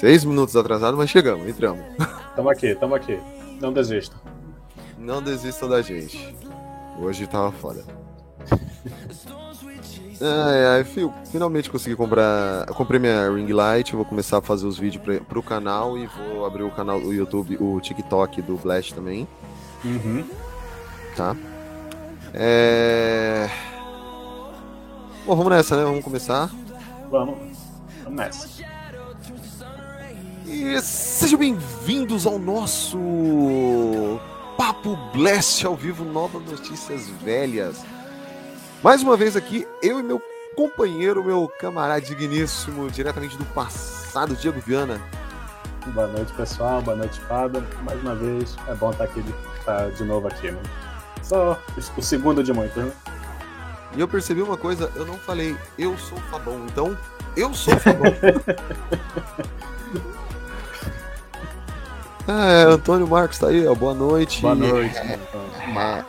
Seis minutos atrasado, mas chegamos, entramos. Tamo aqui, tamo aqui. Não desista. Não desistam da gente. Hoje tava foda. Ai, ai, fio, finalmente consegui comprar. Eu comprei minha ring light, vou começar a fazer os vídeos pra, pro canal e vou abrir o canal do YouTube, o TikTok do Blast também, Uhum. tá? É. Bom, vamos nessa, né? Vamos começar. Vamos. Vamos nessa. E sejam bem-vindos ao nosso Papo Blast ao vivo, novas notícias velhas. Mais uma vez aqui, eu e meu companheiro, meu camarada digníssimo, diretamente do passado, Diego Viana. Boa noite, pessoal. Boa noite, Fada. Mais uma vez, é bom estar aqui, estar de novo aqui, né? Só o segundo de muitos, né? E eu percebi uma coisa, eu não falei, eu sou o Fabão, então eu sou o Fabão. é, Antônio Marcos tá aí, ó, boa noite. Boa noite. Ma-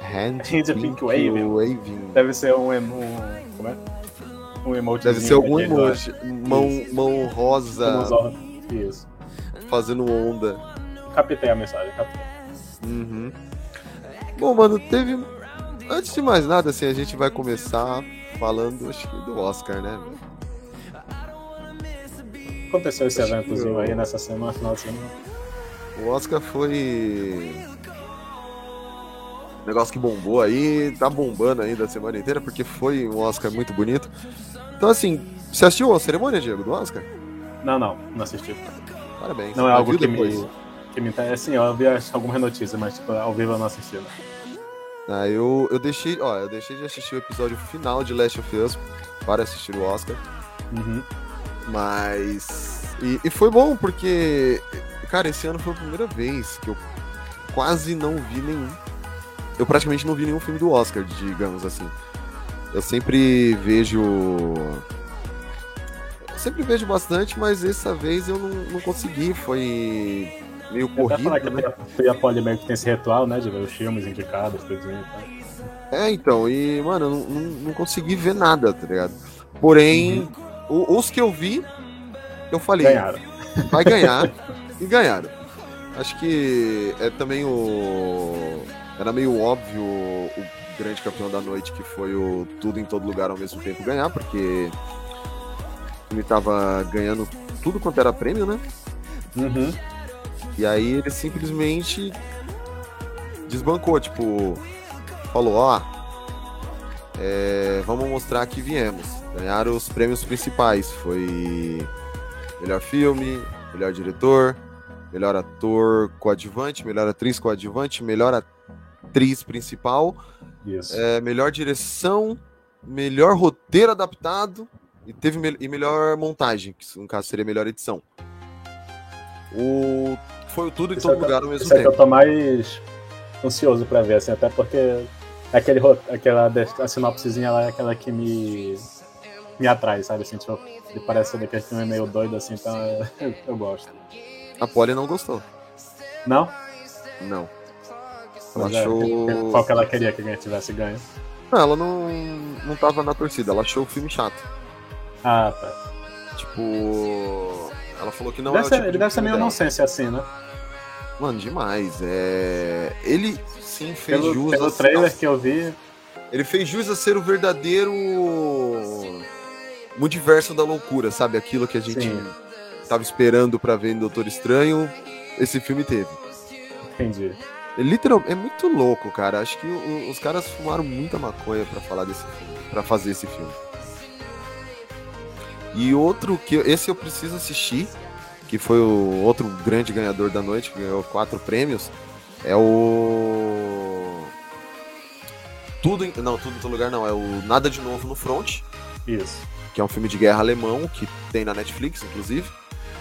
Hand Hand Pink Waving. Waving. Deve ser um, emo-. Como é? Um emote. Deve ser algum emoji. Mão, mão rosa Isso. fazendo onda. Captei a mensagem, captei. Uhum. Bom, mano, teve. Antes de mais nada, assim, a gente vai começar falando, acho que, do Oscar, né? Aconteceu esse Acho eventozinho eu- aí nessa semana, final de semana. O Oscar foi. um Negócio que bombou aí, tá bombando ainda a semana inteira, porque foi um Oscar muito bonito. Então, assim, você assistiu a cerimônia, Diego, do Oscar? Não, não, não assisti. Parabéns. Não é algo que depois? me, que me interessa. Sim, eu vi as- algumas notícias, mas tipo, ao vivo eu não assisti. Ah, eu, eu deixei, ó, eu deixei de assistir o episódio final de Last of Us para assistir o Oscar. Uhum. Mas. E, e foi bom, porque. Cara, esse ano foi a primeira vez que eu quase não vi nenhum. Eu praticamente não vi nenhum filme do Oscar, digamos assim. Eu sempre vejo. eu sempre vejo bastante, mas dessa vez eu não, não consegui. Foi meio corrido. falar que né? tem a Poli meio que tem esse ritual, né? De ver os filmes indicados, tudo e tal. É, então, e, mano, eu não, não, não consegui ver nada, tá ligado? Porém, o- os que eu vi, eu falei. Ganharam. vai ganhar e ganharam. Acho que é também o. Era meio óbvio o grande campeão da noite que foi o Tudo em Todo Lugar ao mesmo tempo ganhar, porque filme tava ganhando tudo quanto era prêmio, né? Uhum. E aí ele simplesmente desbancou, tipo, falou, ó, é, vamos mostrar que viemos. Ganharam os prêmios principais. Foi melhor filme, melhor diretor, melhor ator coadjuvante, melhor atriz coadjuvante, melhor atriz principal, Isso. é, melhor direção, melhor roteiro adaptado e teve mel- e melhor montagem, que no caso seria melhor edição. O foi o tudo em todo é que- lugar ao mesmo Isso é que eu tempo. tô mais ansioso pra ver, assim, até porque aquele, aquela a sinopsezinha lá é aquela que me, me atrai, sabe? Assim, tipo, ele parece ser daquele filme meio doido, assim, então eu, eu gosto. A Polly não gostou. Não? Não. Ela Mas é, achou. Qual que ela queria que alguém tivesse ganho? Não, ela não, não tava na torcida, ela achou o filme chato. Ah, tá. Tipo. Ela falou que não deve é ser, tipo ele de deve ser meio dela. nonsense assim, né? Mano, demais. É... Ele sim fez Pelo, jus. pelo a- trailer que eu vi, Ele fez jus a ser o verdadeiro multiverso da loucura, sabe? Aquilo que a gente Sim. Tava esperando pra ver em Doutor Estranho, esse filme teve. entendi. Ele literal, é muito louco, cara. Acho que o- os caras fumaram muita maconha pra falar desse filme, para fazer esse filme. E outro que esse eu preciso assistir, que foi o outro grande ganhador da noite, que ganhou quatro prêmios, É o. Tudo em... Não, tudo em todo lugar não. É o Nada de Novo no Front, Isso. que é um filme de guerra alemão, que tem na Netflix, inclusive.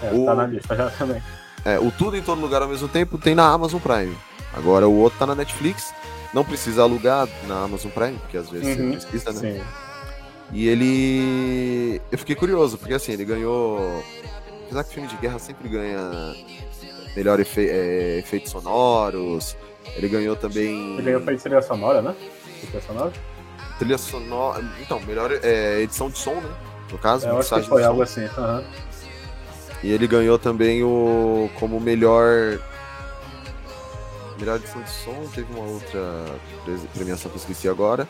É, O- Tá na lista já também. É, o Tudo em Todo Lugar ao mesmo tempo tem na Amazon Prime. Agora o outro tá na Netflix. Não precisa alugar na Amazon Prime, porque às vezes Uhum. você precisa, né? Sim. E ele. Eu fiquei curioso, porque assim, ele ganhou. Apesar que filme de guerra sempre ganha melhor efe... é, efeitos sonoros. Ele ganhou também. Ele ganhou pra trilha sonora, né? Trilha sonora? trilha sonora. Então, melhor é, edição de som, né? No caso, É, eu acho que foi algo assim. aham. E ele ganhou também o. como melhor. Melhor edição de som, teve uma outra pre- premiação que eu esqueci agora.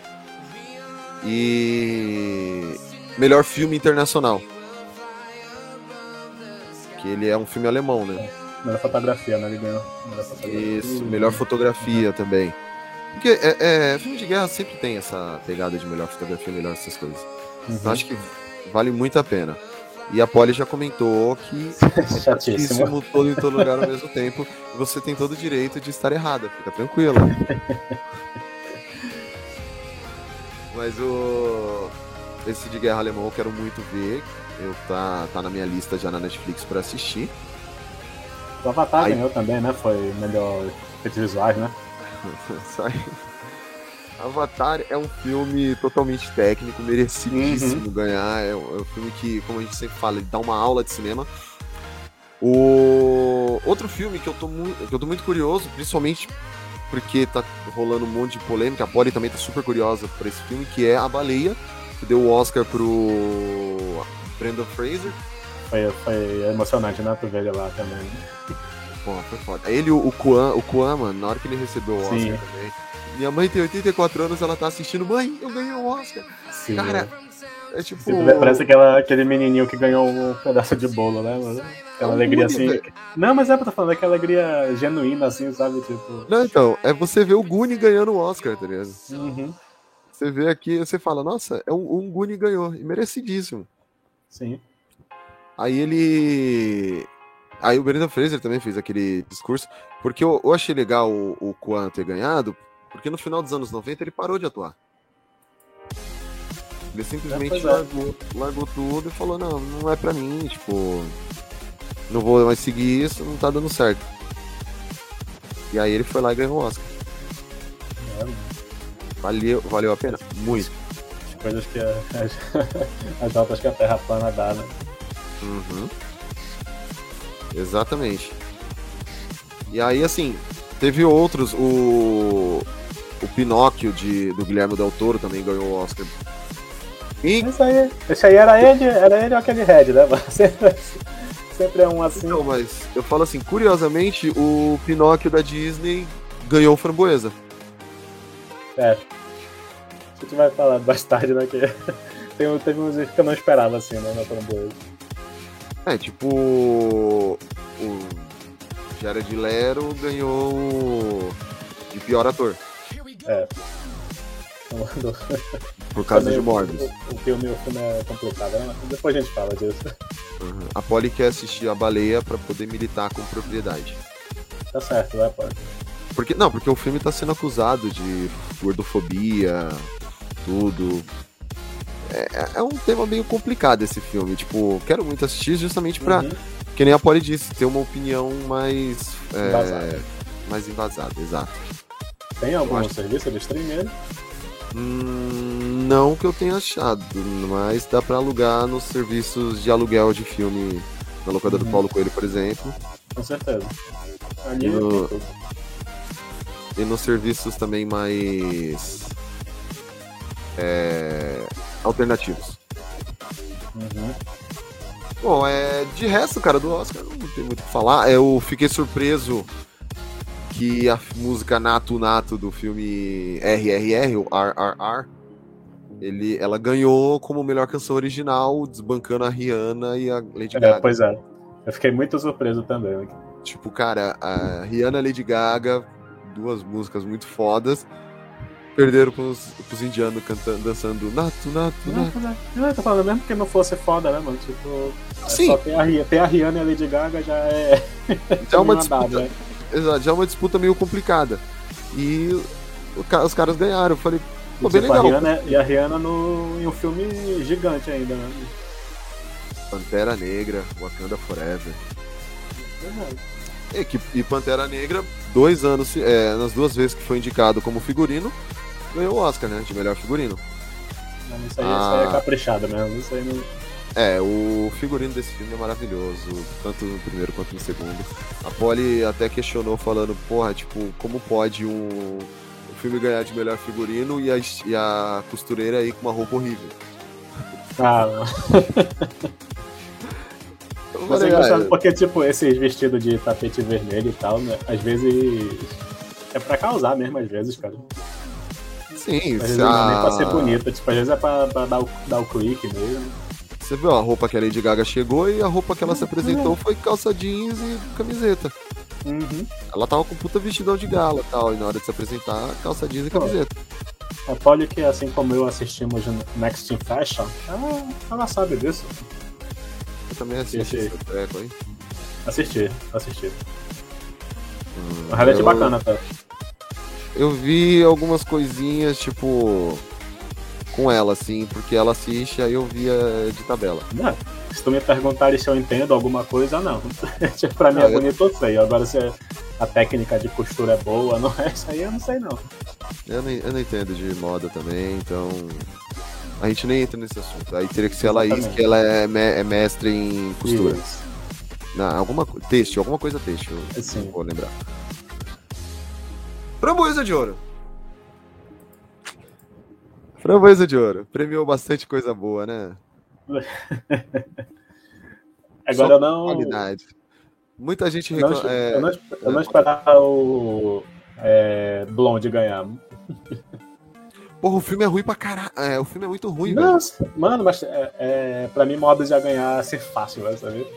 E. Melhor filme internacional. Que ele é um filme alemão, né? Melhor fotografia, né? Ele ganhou. Melhor fotografia. Isso, melhor fotografia também. Porque é, é, filme de guerra sempre tem essa pegada de melhor fotografia, melhor essas coisas. Uhum. Então acho que vale muito a pena. E a Polly já comentou que é Chatíssimo. todo em todo lugar ao mesmo tempo. E você tem todo o direito de estar errada, fica tranquilo. Mas o. Esse de guerra alemão eu quero muito ver. Eu tá, tá na minha lista já na Netflix pra assistir. O Avatar Aí- ganhou também, né? Foi melhor efeitos visuais, né? Sai. Avatar é um filme totalmente técnico, merecidíssimo ganhar. É um, é um filme que, como a gente sempre fala, ele dá uma aula de cinema. O outro filme que eu tô muito, que eu tô muito curioso, principalmente porque tá rolando um monte de polêmica, a Polly também tá super curiosa por esse filme, que é A Baleia, que deu o Oscar pro Brendan Fraser. Foi, foi emocionante, né? Tu ver ele lá também. Pô, foi foda. Ele, o, Kwan, o Kwan, mano, na hora que ele recebeu o Oscar Sim. também. Minha mãe tem 84 anos, ela tá assistindo. Mãe, eu ganhei o Oscar. Sim, Cara, é. é tipo. Parece aquela, aquele menininho que ganhou um pedaço de bolo, né? mano? Aquela É um alegria Goonies, assim. velho. Não, mas é pra tô falando, aquela alegria genuína, assim, sabe? Tipo. Não, então, é você ver o Goonie ganhando o Oscar, tá ligado? Uhum. Você vê aqui, você fala, nossa, é um, um Goonie ganhou, e merecidíssimo. Sim. Aí ele. Aí o Brendan Fraser também fez aquele discurso, porque eu, eu achei legal o, o Kwan ter ganhado, porque no final dos anos 90 ele parou de atuar. Ele simplesmente pois é. largou, largou tudo e falou, não, não é pra mim, tipo, não vou mais seguir isso, não tá dando certo. E aí ele foi lá e ganhou o Oscar. É, Valeu, valeu a pena? Muito. coisas que as, as notas que a Terra plana dá, né? Uhum. Exatamente. E aí, assim, teve outros. O, o Pinóquio de, do Guilherme Del Toro também ganhou o Oscar. E, Esse aí, esse aí era ele, era ele ou aquele Red, né? Sempre, sempre é um assim. então, mas eu falo assim, curiosamente, o Pinóquio da Disney ganhou o Framboesa. É. A gente vai falar mais tarde, né? Que tem, teve uns que eu não esperava, assim, né? Na framboesa. É, tipo. O Jared Lero ganhou o de pior ator, É. Por causa de Morbius. O, o filme, o filme é complicado, né? Depois a gente fala disso. Uhum. A Polly quer assistir a baleia pra poder militar com propriedade. Tá certo, vai, pô. Porque, não, porque o filme tá sendo acusado de gordofobia, tudo. É, é um tema meio complicado esse filme. Tipo, quero muito assistir justamente pra, Uhum. que nem a Polly disse, ter uma opinião mais. é, mais embasada, exato. Tem algum acho- serviço de streaming? ele? Hum, não que eu tenha achado, mas dá pra alugar nos serviços de aluguel de filme na locadora do Uhum. Paulo Coelho, por exemplo. Com certeza. Ali No- tem tudo. E nos serviços também mais. é, alternativos. Uhum. Bom, é, de resto, cara, do Oscar não tem muito o que falar. Eu fiquei surpreso que a música Nato Nato do filme RRR, o RRR, ele, ela ganhou como melhor canção original, desbancando a Rihanna e a Lady É, Gaga. pois é. Eu fiquei muito surpreso também. né? Tipo, cara, a Rihanna e a Lady Gaga, duas músicas muito fodas, perderam pros, pros indianos cantando, dançando Nato Nato Nato. Não, eu tô falando, mesmo que não fosse foda, né, mano? Tipo, é Sim. só tem a, tem a Rihanna e a Lady Gaga já é. É uma disputa, né? Exato, já é uma disputa meio complicada. E os caras ganharam. Eu falei, pô, bem Tipo, legal. A Rihanna, e a Rihanna no, em um filme gigante ainda, né? Pantera Negra, Wakanda Forever. Verdade. E, que- e Pantera Negra, dois anos, é, nas duas vezes que foi indicado como figurino, ganhou o Oscar, né? De melhor figurino. Não, Isso aí, Ah. isso aí é caprichado mesmo. Isso aí não. É, o figurino desse filme é maravilhoso, tanto no primeiro quanto no segundo. A Polly até questionou falando, porra, tipo, como pode um, um filme ganhar de melhor figurino e a, e a costureira aí com uma roupa horrível? Ah, mas é falei, engraçado ah, porque, tipo, esses vestidos de tapete vermelho e tal, né? Às vezes. É pra causar mesmo, às vezes, cara. sim, Às vezes se não é nem a- pra ser bonita, tipo, às vezes é pra, pra dar, o, dar o clique mesmo. Você viu a roupa que a Lady Gaga chegou e a roupa que ela se apresentou foi calça jeans e camiseta. Uhum. Ela tava com puta vestidão de gala e tal, e na hora de se apresentar, calça jeans e camiseta. A Polly que, assim como eu assistimos no Next in Fashion, ela, ela sabe disso. Eu também assisti Esse- treco aí. Assisti, assisti. Hum, O highlight eu- bacana, tá? Eu vi algumas coisinhas, tipo, com ela, assim, porque ela assiste, aí eu via de tabela. Não, se tu me perguntares se eu entendo alguma coisa, não. Tipo, pra mim é bonito, eu sei. Agora se a técnica de costura é boa, não é isso aí, eu não sei não. Eu não, eu não entendo de moda também, então. A gente nem entra nesse assunto. Aí teria que ser a Laís, que ela é, me- é mestre em costura. Isso. Não, alguma têxtil, alguma coisa. Sim. Não vou lembrar. Framboesa de ouro. Framboesa de ouro. Premiou bastante coisa boa, né? Agora Só não. Qualidade. Muita gente Eu não, reclama. é, eu não, eu não esperava o é, Blonde ganhar. Porra, o filme é ruim pra caralho. É, o filme é muito ruim, velho. Nossa, mano, mas é, é, pra mim, modo já ganhar ser fácil, vai saber?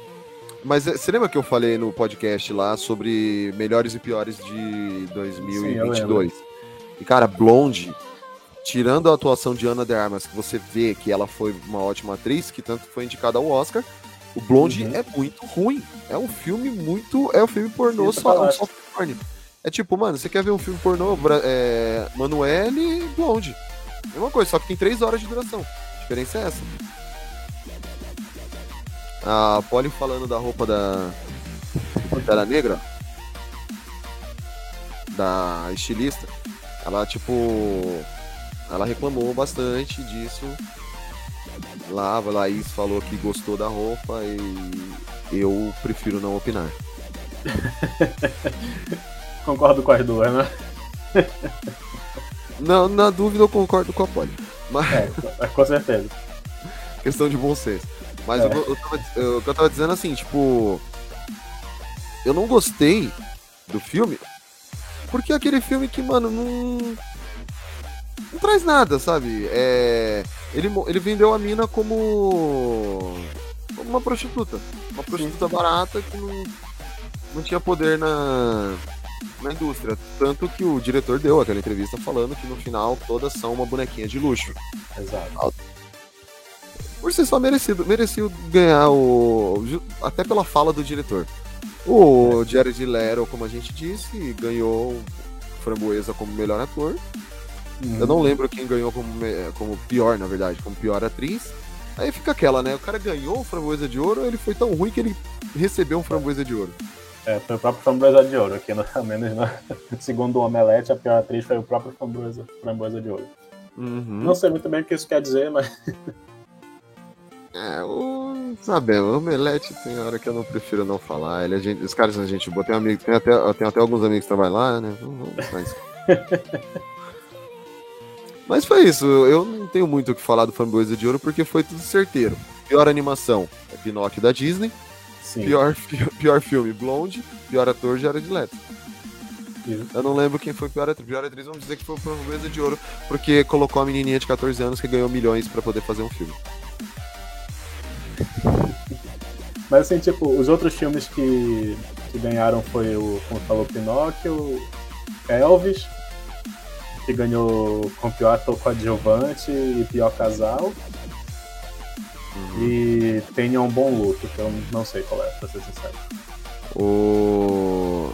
Mas é, você lembra que eu falei no podcast lá sobre melhores e piores de 2022? e, cara, Blonde, tirando a atuação de Ana de Armas, que você vê que ela foi uma ótima atriz, que tanto foi indicada ao Oscar, o Blonde Uhum. é muito ruim. É um filme muito. É um filme pornô Isso só, eu um acho. soft porn. É tipo, mano, você quer ver um filme pornô? É, Manuele e Blonde. Mesma coisa, só que tem três horas de duração. A diferença é essa. A Polly falando da roupa da Pantera Negra, da estilista, ela, tipo, ela reclamou bastante disso. Lá, a Laís falou que gostou da roupa e eu prefiro não opinar. Concordo com as duas, né? Não, na dúvida eu concordo com a Polly. Mas É, com certeza. questão de bom senso. Mas É. eu, eu tava, eu- o que eu tava dizendo assim, tipo. Eu não gostei do filme porque é aquele filme que, mano, não. Não traz nada, sabe? É, ele, ele vendeu a mina como. como uma prostituta. Uma prostituta barata que não, não tinha poder na, na indústria. Tanto que o diretor deu aquela entrevista falando que no final todas são uma bonequinha de luxo Exato. por ser só merecido, merecido ganhar o. Até pela fala do diretor. O Jared Leto, como a gente disse, ganhou Framboesa como melhor ator. Uhum. Eu não lembro quem ganhou como, como pior, na verdade, como pior atriz. Aí fica aquela, né? O cara ganhou o Framboesa de Ouro, ele foi tão ruim que ele recebeu um Framboesa de Ouro. É, foi o próprio Framboesa de Ouro, aqui no, ao menos no, segundo o Omelete, a pior atriz foi o próprio Framboesa, Framboesa de Ouro. Uhum. Não sei muito bem o que isso quer dizer, mas É, o. Sabemos, o Omelete tem hora que eu não prefiro não falar. Ele, é gente, os caras são gente boa. Tem, um amigo, tem, até, tem até alguns amigos que trabalham lá, né? Vamos- vamos isso. Mas foi isso. Eu não tenho muito o que falar do Framboesa de Ouro porque foi tudo certeiro. Pior animação é Pinóquio da Disney. sim. Pior, pior filme, Blonde. Pior ator, Jared Leto. Isso. Eu não lembro quem foi pior atriz. Pior atriz, vamos dizer que foi o Framboesa de Ouro porque colocou a menininha de 14 anos que ganhou milhões pra poder fazer um filme. Mas assim, tipo, os outros filmes que, que ganharam foi o, como falou, Pinóquio, Elvis, que ganhou com pior ator coadjuvante e pior casal. E Tenha um Bom Luto, que eu não sei qual é, pra ser sincero. O.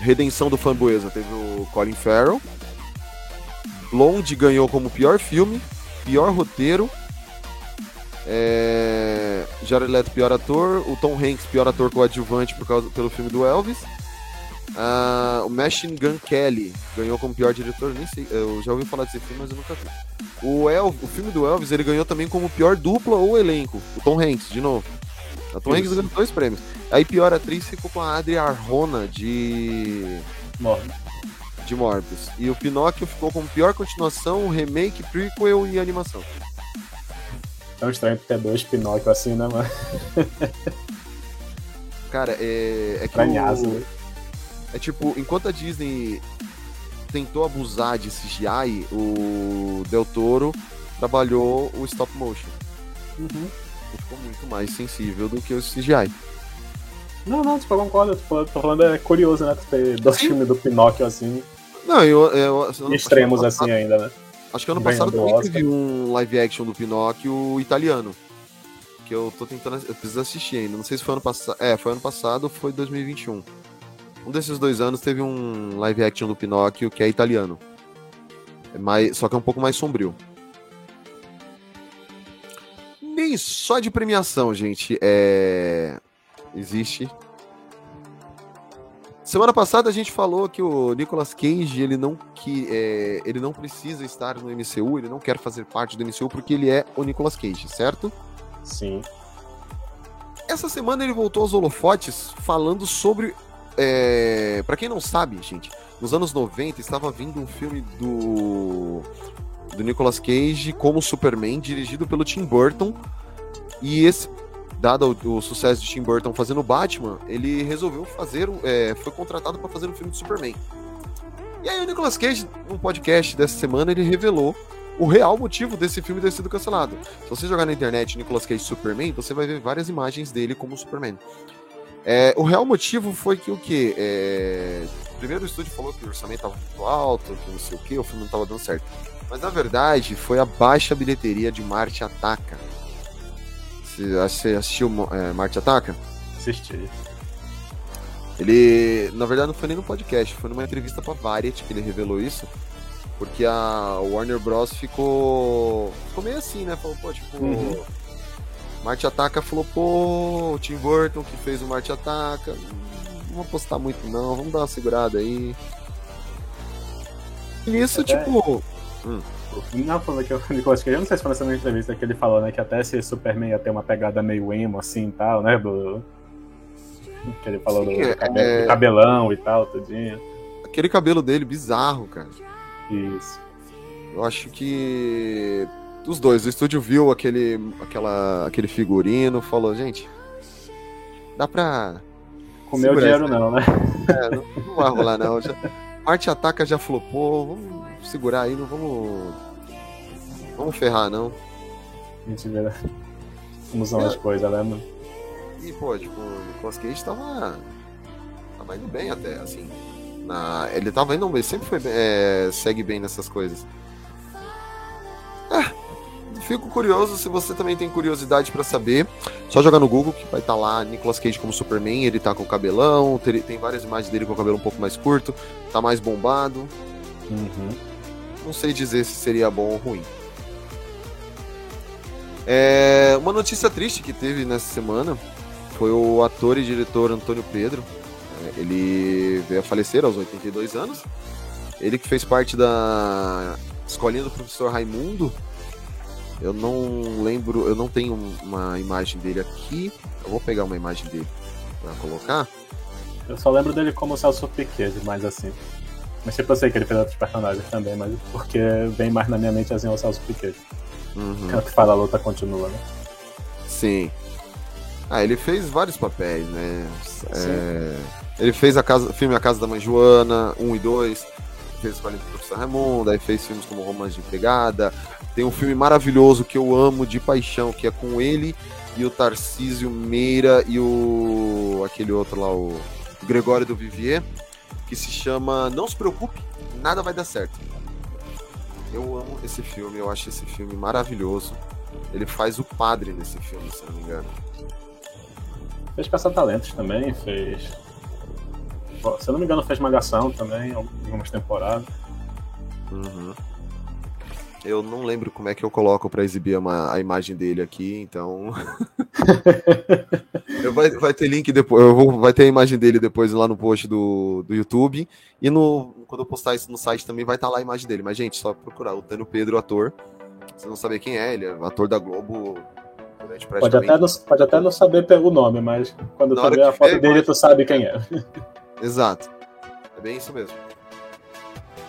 Redenção do Framboesa teve o Colin Farrell. Blonde ganhou como pior filme, pior roteiro. É... Jared Leto, pior ator. O Tom Hanks, pior ator coadjuvante por causa, pelo filme do Elvis. Ah, o Machine Gun Kelly ganhou como pior diretor. Nem sei, eu já ouvi falar desse filme, mas eu nunca vi. O, El, o filme do Elvis ele ganhou também como pior dupla ou elenco. O Tom Hanks, de novo. O Tom Hanks ganhou dois prêmios. Aí pior atriz ficou com a Adria Arjona de Morre. de Morbius. E o Pinóquio ficou como pior continuação, remake, prequel e animação. Tão estranho ter dois Pinóquio assim, né, mano? Cara, é, é que o- né? É tipo, enquanto a Disney tentou abusar de CGI, o Del Toro trabalhou o stop motion. Uhum. Ficou muito mais sensível do que o CGI. Não, não, tipo, eu concordo. Falando, tô falando é curioso, né? Ter dois Sim. filmes do Pinóquio assim, Não, eu, eu ano- extremos assim ainda, né? Acho que ano passado também Oscar. teve um live action do Pinóquio italiano. Que eu tô tentando. Eu preciso assistir ainda. Não sei se foi ano passado. É, foi ano passado ou foi 2021. Um desses dois anos teve um live action do Pinóquio que é italiano. É mais, só que é um pouco mais sombrio. Nem só de premiação, gente. É. Existe. Semana passada a gente falou que o Nicolas Cage ele não, que, é, ele não precisa estar no MCU, ele não quer fazer parte do MCU porque ele é o Nicolas Cage, certo? Sim. Essa semana ele voltou aos holofotes falando sobre. É... Para quem não sabe, gente, nos anos 90 estava vindo um filme do. do Nicolas Cage como Superman, dirigido pelo Tim Burton. E esse. Dado o, o sucesso de Tim Burton fazendo Batman, ele resolveu fazer. É, foi contratado para fazer um filme de Superman. E aí o Nicolas Cage, num podcast dessa semana, ele revelou o real motivo desse filme ter sido cancelado. Se você jogar na internet Nicolas Cage Superman, você vai ver várias imagens dele como Superman. É, o real motivo foi que o quê? É, primeiro o estúdio falou que o orçamento estava muito alto, que não sei o que, o filme não estava dando certo. Mas na verdade foi a baixa bilheteria de Marte Ataca. Você, assistiu é, Marte Ataca? Assisti. Ele, na verdade, não foi nem no podcast, foi numa entrevista pra Variety que ele revelou isso. Porque a Warner Bros. ficou. Ficou meio assim, né? Falou, pô, tipo. Uhum. Marte Ataca falou, pô, o Tim Burton que fez o Marte Ataca. Não vamos apostar muito, não, vamos dar uma segurada aí. E nisso, Até- tipo. Não, falando que o Nicolas Cage, eu não sei se foi nessa mesma entrevista que ele falou, né? Que até esse Superman ia ter uma pegada meio emo assim e tal, né? Do... Que ele falou Sim, do, é- cabe- é- do cabelão e tal, tudinho. Aquele cabelo dele bizarro, cara. Isso. Eu acho que os dois, o estúdio viu aquele, aquela, aquele figurino, falou, gente, dá pra. Comeu Segura dinheiro essa. não, né? É, não, não vai rolar, não. Já, Marte Ataca já flopou, vamos segurar aí, não vamos. Vamos ferrar, não. A gente né? como são as coisas, né, mano? E, pô, tipo, o Nicolas Cage tava. Tava indo bem até, assim. Na, ele tava indo bem, sempre foi, é, segue bem nessas coisas. É, fico curioso, se você também tem curiosidade pra saber, só jogar no Google que vai estar lá Nicolas Cage como Superman, ele tá com o cabelão, tem várias imagens dele com o cabelo um pouco mais curto, tá mais bombado. Uhum. Não sei dizer se seria bom ou ruim. É, uma notícia triste que teve nessa semana foi o ator e diretor Antônio Pedro. É, Ele veio a falecer aos 82 anos. Ele que fez parte da escolinha do professor Raimundo. Eu não lembro, eu não tenho uma imagem dele aqui. Eu vou pegar uma imagem dele pra colocar. Eu só lembro dele como o Celso Piquet, mais assim. Mas tipo, eu sei que ele fez outros personagens também, mas porque vem mais na minha mente assim o Celso Piquet. Uhum. É que fala a luta continua, né? Sim. Ah, ele fez vários papéis, né? É, ele fez a casa, filme A Casa da Mãe Joana, 1 e 2, fez Escolinha do Professor Raimundo, aí fez filmes como Romance de Empregada. Tem um filme maravilhoso que eu amo de paixão, que é com ele e o Tarcísio Meira e o. aquele outro lá, o Gregório do Vivier, que se chama Não Se Preocupe, Nada Vai Dar Certo. Eu amo esse filme, eu acho esse filme maravilhoso. Ele faz o padre nesse filme, se não me engano. Fez Caça Talentos também, fez. Se eu não me engano, fez Malhação também, algumas temporadas. Uhum. Eu não lembro como é que eu coloco pra exibir uma, a imagem dele aqui, então. Eu vai, vai ter link depois, eu vou, vai ter a imagem dele depois lá no post do, do YouTube. E no, quando eu postar isso no site também vai estar lá a imagem dele. Mas, gente, só procurar o Tano Pedro, ator. Vocês não saber quem é, ele é ator da Globo. durante Pode praticamente- até, não, pode até não saber pelo nome, mas quando Na tu vê a foto vê, dele, vai- tu sabe quem é. Exato. É bem isso mesmo.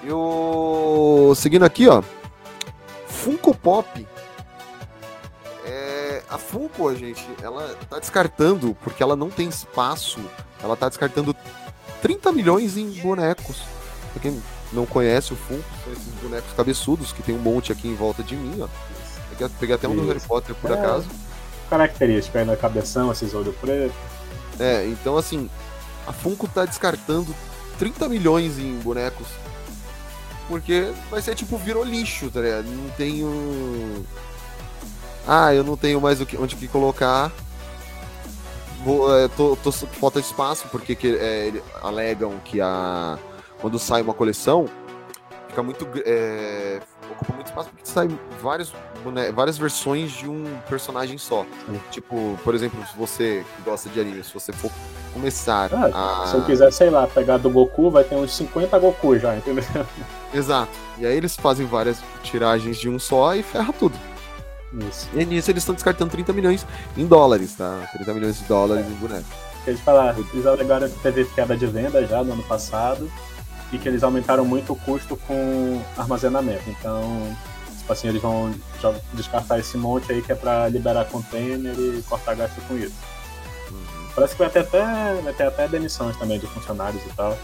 E o. Seguindo aqui, ó. Funko Pop. É, a Funko, gente, ela tá descartando, porque ela não tem espaço, ela tá descartando 30 milhões em bonecos. Pra quem não conhece o Funko, são esses bonecos cabeçudos, que tem um monte aqui em volta de mim, ó. Peguei- Peguei até um do. Harry Potter, por É. acaso. Característica aí na cabeção, esses olhos pretos. É, então assim, a Funko tá descartando 30 milhões em bonecos. Porque vai ser tipo, virou lixo, tá ligado? Não tenho. Ah, eu não tenho mais o que, onde que colocar. Vou, é, tô, tô- falta de espaço, porque que, é, alegam que a. Quando sai uma coleção, fica muito. É, ocupa muito espaço porque sai vários, várias versões de um personagem só. Sim. Tipo, por exemplo, se você que gosta de anime, se você for começar Ah, a. Se eu quiser, sei lá, pegar do Goku, vai ter uns 50 Goku já, entendeu? Exato. E aí eles fazem várias tiragens de um só e ferra tudo. Isso. E nisso eles estão descartando 30 milhões em dólares, tá? 30 milhões de dólares em bonecos. Porque eles falaram, eles alegaram que teve queda de venda já no ano passado e que eles aumentaram muito o custo com armazenamento. Então, tipo assim, eles vão já descartar esse monte aí que é pra liberar container e cortar gasto com isso. Parece que vai ter até, vai ter até demissões também de funcionários e tal.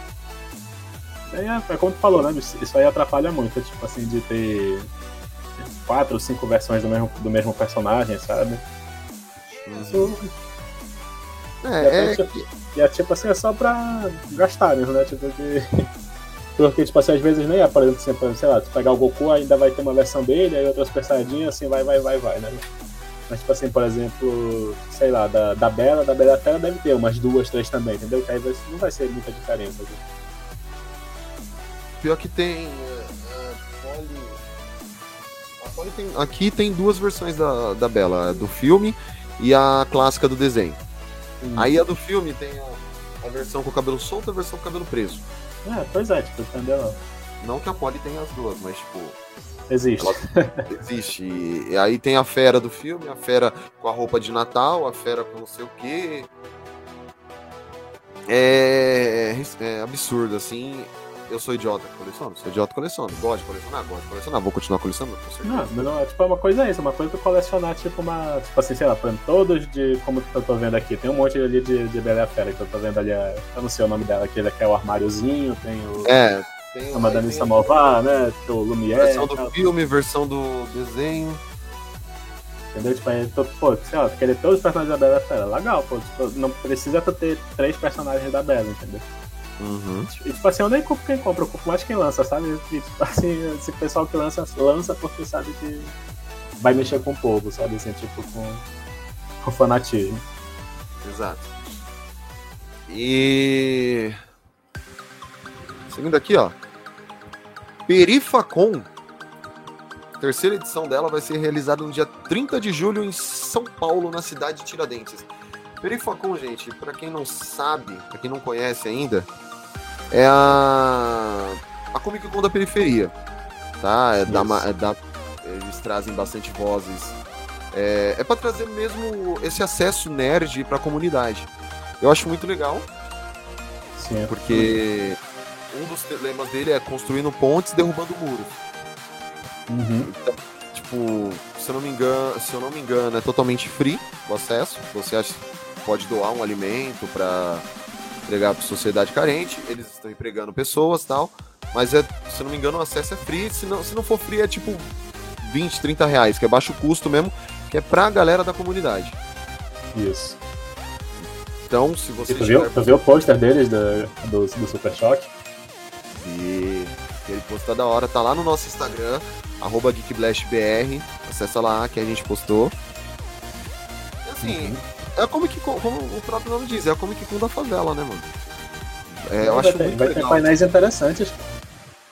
E aí é, é como tu falou, né? Isso aí atrapalha muito, tipo assim, de ter quatro ou cinco versões do mesmo, do mesmo personagem, sabe? Isso É, é, tipo, e é tipo assim, é só pra gastarem, né? Tipo que. Porque, tipo assim, às vezes nem é, por exemplo, assim, sei lá, tu pegar o Goku, ainda vai ter uma versão dele, aí outras Saiyajin, assim, vai, vai, vai, vai, né? Mas, tipo assim, por exemplo, sei lá, da, da Bela, da Bela Fera deve ter umas duas, três também, entendeu? Que aí vai- não vai ser muita diferença. né? pior que tem. é, Polly- Polly tem- Aqui tem duas versões da, da Bela, a do filme e a clássica do desenho. Hum. Aí a do filme tem a, a versão com o cabelo solto e a versão com o cabelo preso. É, pois é, tipo, entendeu? Não que a Polly tenha as duas, mas tipo, Existe. existe. E aí tem a fera do filme, a fera com a roupa de Natal, a fera com não sei o quê. É, é absurdo, assim. Eu sou idiota, coleciono. Sou idiota, coleciono. Gosto de colecionar, gosto de colecionar. Vou continuar colecionando, com certeza. Não, não, é, tipo, é uma coisa isso, uma coisa tu colecionar, tipo, uma. Tipo assim, sei lá, por exemplo, todos de. Como eu tô vendo aqui, tem um monte ali de, de Bela e a Fera que eu tô vendo ali. a- Eu não sei o nome dela, aquele que é o armáriozinho, tem o. É, tem a Madame Samovar, né? Tem o Lumière. versão do filme, versão do desenho. Entendeu? Tipo, aí, tu, pô, sei lá, querer todos os personagens da Bela e a Fera. Legal, pô. Tipo, não precisa tu ter três personagens da Bela, entendeu? Uhum. Tipo assim, eu nem culpo quem compra, eu culpo mais quem lança, sabe? Tipo assim, esse pessoal que lança, lança porque sabe que vai mexer com o povo, sabe? Assim, tipo, com, com fanatismo. Exato. E. Seguindo aqui, ó. Perifacon. Terceira edição dela vai ser realizada no dia 30 de julho em São Paulo, na cidade de Tiradentes. Perifacon, gente, pra quem não sabe, pra quem não conhece ainda, é a, a Comic Con da periferia. Tá? É da, é da- eles trazem bastante vozes. É, é para trazer mesmo esse acesso nerd pra comunidade. Eu acho muito legal, Sim, porque um dos lemas dele é construindo pontes, derrubando muros. Uhum. Tipo, se eu não me engano, se eu não me engano, é totalmente free o acesso. Você acha, pode doar um alimento para entregar para sociedade carente. Eles estão empregando pessoas, tal. Mas é, se não me engano, o acesso é free. Se não, se não for free, é tipo 20, 30 reais, que é baixo custo mesmo, que é pra galera da comunidade. Isso. Então, se você E tu viu, tiver- tu viu o pôster deles do, do, do Super Choque? E ele posta da hora, tá lá no nosso Instagram, arroba GeekBlastBR, acessa lá que a gente postou. E assim, Uhum. É a Comic Con, como o próprio nome diz, é a Comic Con da favela, né, mano? É, eu vai acho ter, muito vai ter legal. painéis interessantes.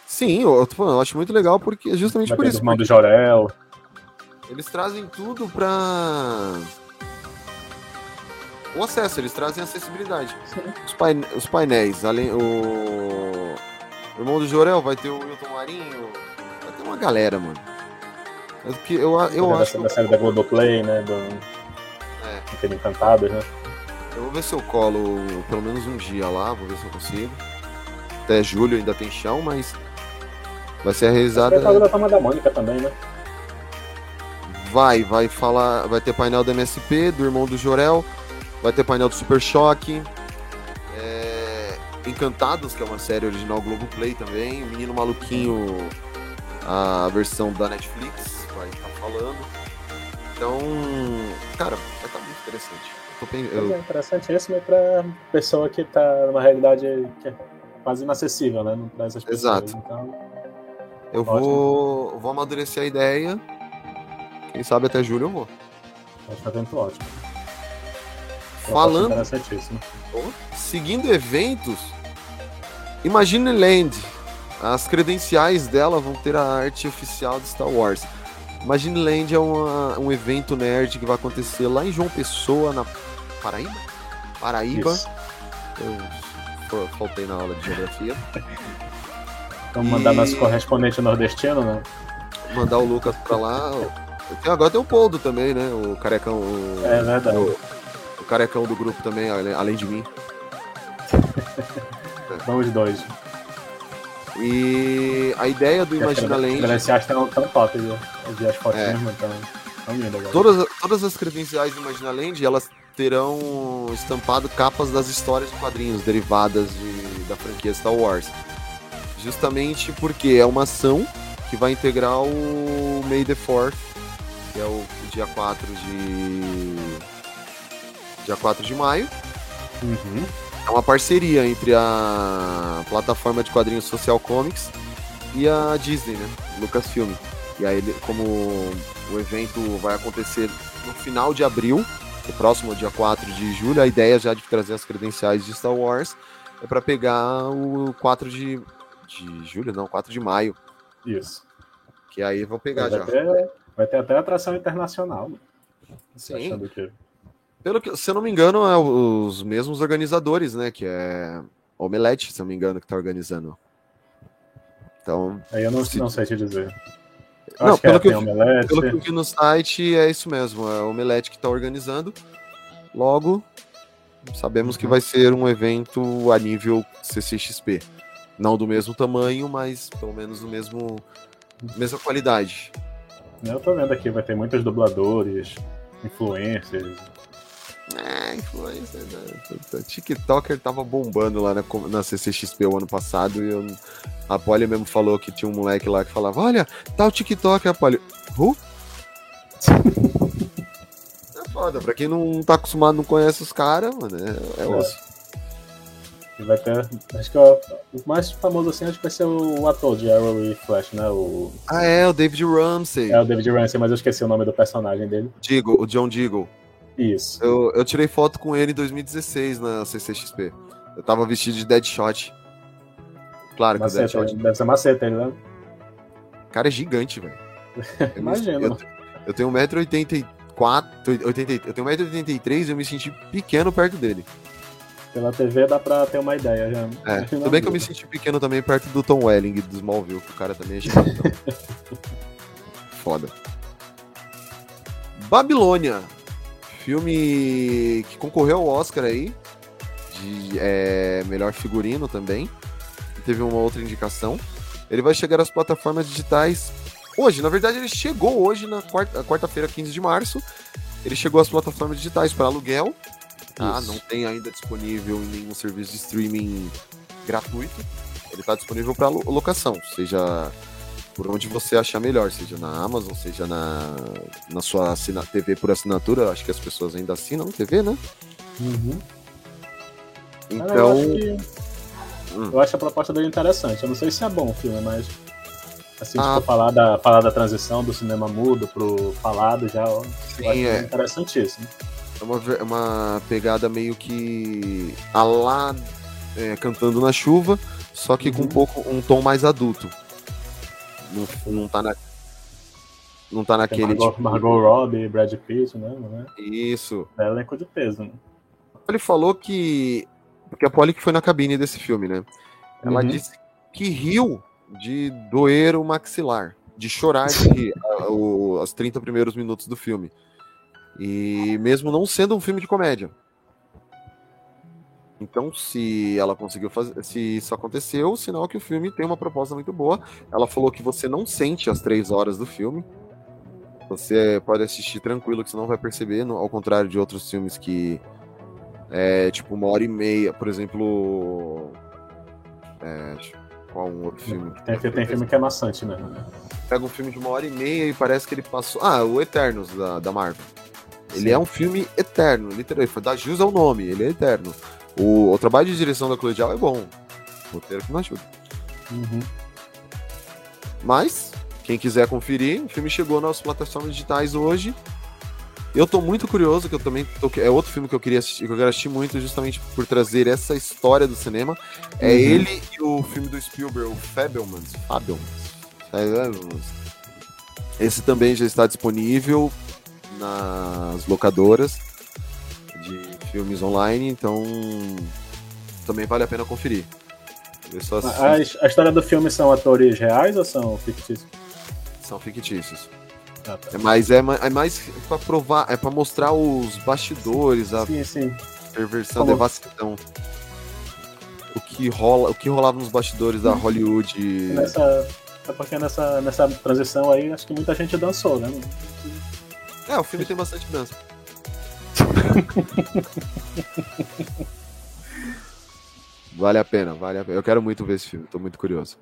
Sim, eu, eu falando, eu acho muito legal porque é justamente Vai por ter isso. irmão do Jorel. Eles trazem tudo pra. O acesso, eles trazem acessibilidade. Os, paine- os painéis, além. O... o irmão do Jorel vai ter o Wilton Marinho. Vai ter uma galera, mano. Eu, que- eu, eu da, acho que da série da Globoplay, né? Do, É. aquele Encantados, né? eu vou ver se eu colo pelo menos um dia lá, vou ver se eu consigo. Até julho ainda tem chão, mas vai ser a realizada. Vai ter da Toma da Mônica também, né? Vai, vai falar. Vai ter painel do MSP, do irmão do Jorel, vai ter painel do Super Choque. é, Encantados, que é uma série original Globoplay também. O Menino Maluquinho, a versão da Netflix, vai estar falando. Então, cara, vai estar muito interessante. Eu Mas eu- é interessantíssimo pra pessoa que tá numa realidade que é quase inacessível, né? Pra essas pessoas. Exato. Então, eu Ótimo. vou, vou amadurecer a ideia. Quem sabe até julho eu vou. acho que é um evento ótimo. Falando, Interessantíssimo. seguindo eventos, Imagine Land. As credenciais dela vão ter a arte oficial de Star Wars. Imagine Land é uma- um evento nerd que vai acontecer lá em João Pessoa, na Paraíba? Paraíba. Isso. Eu fa- faltei na aula de geografia. Vamos mandar E- nosso correspondente nordestino, né? Mandar o Lucas pra lá. Agora tem o Poldo também, né? O carecão. O, É verdade. o, o carecão do grupo também, além de mim. Vamos dois. E a ideia do Imagina Land. credenciais estão tão top. Eu eu vi as fotos É. então. Todas, todas as credenciais do Imagina Land, elas terão estampado capas das histórias de quadrinhos derivadas de- da franquia Star Wars. Justamente porque é uma ação que vai integrar o May the 4th, que é o, o dia 4 de. Dia 4 de maio. Uhum. É uma parceria entre a plataforma de quadrinhos Social Comics e a Disney, né? Lucasfilm. E aí, como o evento vai acontecer no final de abril, o próximo dia 4 de julho, a ideia já de trazer as credenciais de Star Wars é para pegar o 4 de, de julho, não, 4 de maio, Isso. que aí vão pegar Vai já. ter, vai ter até atração internacional. Sim. Achando que. Pelo que, se eu não me engano, é os mesmos organizadores, né? Que é Omelete, se eu não me engano, que tá organizando. Então, Aí eu não, Se- não sei te dizer. Eu Não, acho que pelo é, que eu-. Pelo que eu vi no site, é isso mesmo. É o Omelete que está organizando. Logo, sabemos que vai ser um evento a nível CCXP. Não do mesmo tamanho, mas pelo menos do mesmo mesma qualidade. Eu tô vendo aqui, vai ter muitos dubladores, influencers. É, influência. Né? TikToker tava bombando lá na, na CCXP o ano passado e eu, a Polly mesmo falou que tinha um moleque lá que falava: Olha, tá o TikTok. A Polly, who? É foda, pra quem não tá acostumado, não conhece os caras, mano, é, é osso. E vai ter. Acho que ó, o mais famoso assim acho que vai ser o ator de Arrow e Flash, né? O, Ah, é, o David Ramsey. é o David Ramsey, mas eu esqueci o nome do personagem dele. Deagle, o John Deagle. Isso. Eu, eu tirei foto com ele em 2016 na CCXP. Eu tava vestido de Deadshot. Claro que o Maceta, Deadshot. deve ser maceta ele, né? O cara é gigante, velho. Imagina. Eu, eu tenho 1,84m. 80, eu tenho 1,83m e eu me senti pequeno perto dele. Pela TV dá pra ter uma ideia já. É, tudo bem que eu me senti pequeno também perto do Tom Welling do Smallville, que o cara também é gigante. Foda. Babilônia. Filme que concorreu ao Oscar aí. De é, melhor figurino também. Teve uma outra indicação. Ele vai chegar às plataformas digitais hoje. Na verdade, ele chegou hoje, na quarta- quarta-feira, 15 de março. Ele chegou às plataformas digitais para aluguel. Tá? Não tem ainda disponível em nenhum serviço de streaming gratuito. Ele está disponível para locação, seja por onde você achar melhor, seja na Amazon, seja na, na sua assina- TV por assinatura. Acho que as pessoas ainda assinam TV, né? Uhum. Cara, Então, eu, acho que- Hum. eu acho a proposta dele interessante. Eu não sei se é bom o filme, mas. Assim, Ah. tipo, falar da, falar da transição do cinema mudo pro falado já, eu Sim, acho é. interessantíssimo. é uma, ver- uma pegada meio que a lá é, cantando na chuva, só que com um pouco um tom mais adulto. Não, não tá na. Não tá naquele. Margot, tipo- Margot Robbie, Brad Pitt, né? né? Isso. É elenco de peso, né? Ele falou que. Porque a Polly que foi na cabine desse filme, né? Ela Uhum. disse que riu de doer o maxilar, de chorar de rir a- o- os 30 primeiros minutos do filme. E mesmo não sendo um filme de comédia. Então, se ela conseguiu fazer, se isso aconteceu, sinal que o filme tem uma proposta muito boa. Ela falou que você não sente as três horas do filme. Você pode assistir tranquilo, que você não vai perceber, ao contrário de outros filmes que é tipo uma hora e meia, por exemplo. É, qual um outro filme? que Tem, tem filme que é maçante né? Pega um filme de uma hora e meia e parece que ele passou. Ah, o Eternos da, da Marvel. Ele Sim. é um filme eterno, literalmente. Dar jus ao nome, ele é eterno. O, o trabalho de direção da Zhao é bom. O roteiro que não ajuda. Uhum. Mas, quem quiser conferir, o filme chegou nas plataformas digitais hoje. Eu tô muito curioso, que eu também tô, é outro filme que eu queria assistir, que eu quero assistir muito, justamente por trazer essa história do cinema. É Uhum. ele e o filme do Spielberg, o Fabelmans. Fabelmans. Fabelmans. Esse também já está disponível nas locadoras filmes online, então também vale a pena conferir. A, a história do filme são atores reais ou são fictícios? São fictícios. Ah, tá. É mais, é, é mais pra provar, é pra mostrar os bastidores, a Sim, sim. perversão, a Como- devassidão. O que rola, o que rolava nos bastidores da Hollywood. Nessa, é porque nessa, nessa transição aí, acho que muita gente dançou, né? É, o filme tem bastante dança. vale a pena, vale a pena. Eu quero muito ver esse filme, tô muito curioso.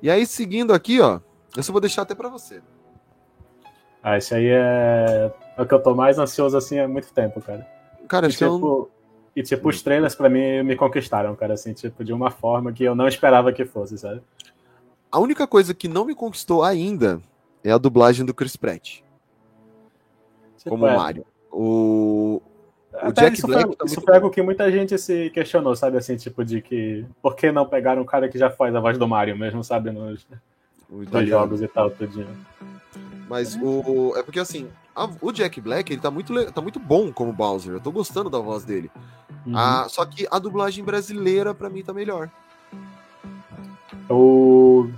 E aí, seguindo aqui, ó, eu só vou deixar até pra você. Ah, esse aí é, é o que eu tô mais ansioso assim há muito tempo, cara. Cara, E não- tipo, e tipo, os trailers pra mim me conquistaram, cara, assim, tipo, de uma forma que eu não esperava que fosse, sabe? A única coisa que não me conquistou ainda é a dublagem do Chris Pratt, Tipo, como é, Mario. O, até Jack isso Black foi, tá isso foi algo que muita gente se questionou, sabe, assim, tipo, de que por que não pegaram um cara que já faz a voz do Mario mesmo, sabe, nos, o nos jogos e tal, tudinho. Mas o. É porque assim, a- o Jack Black, ele tá muito, tá muito bom como Bowser. Eu tô gostando da voz dele. Uhum. Ah, só que a dublagem brasileira, pra mim, tá melhor. Eu,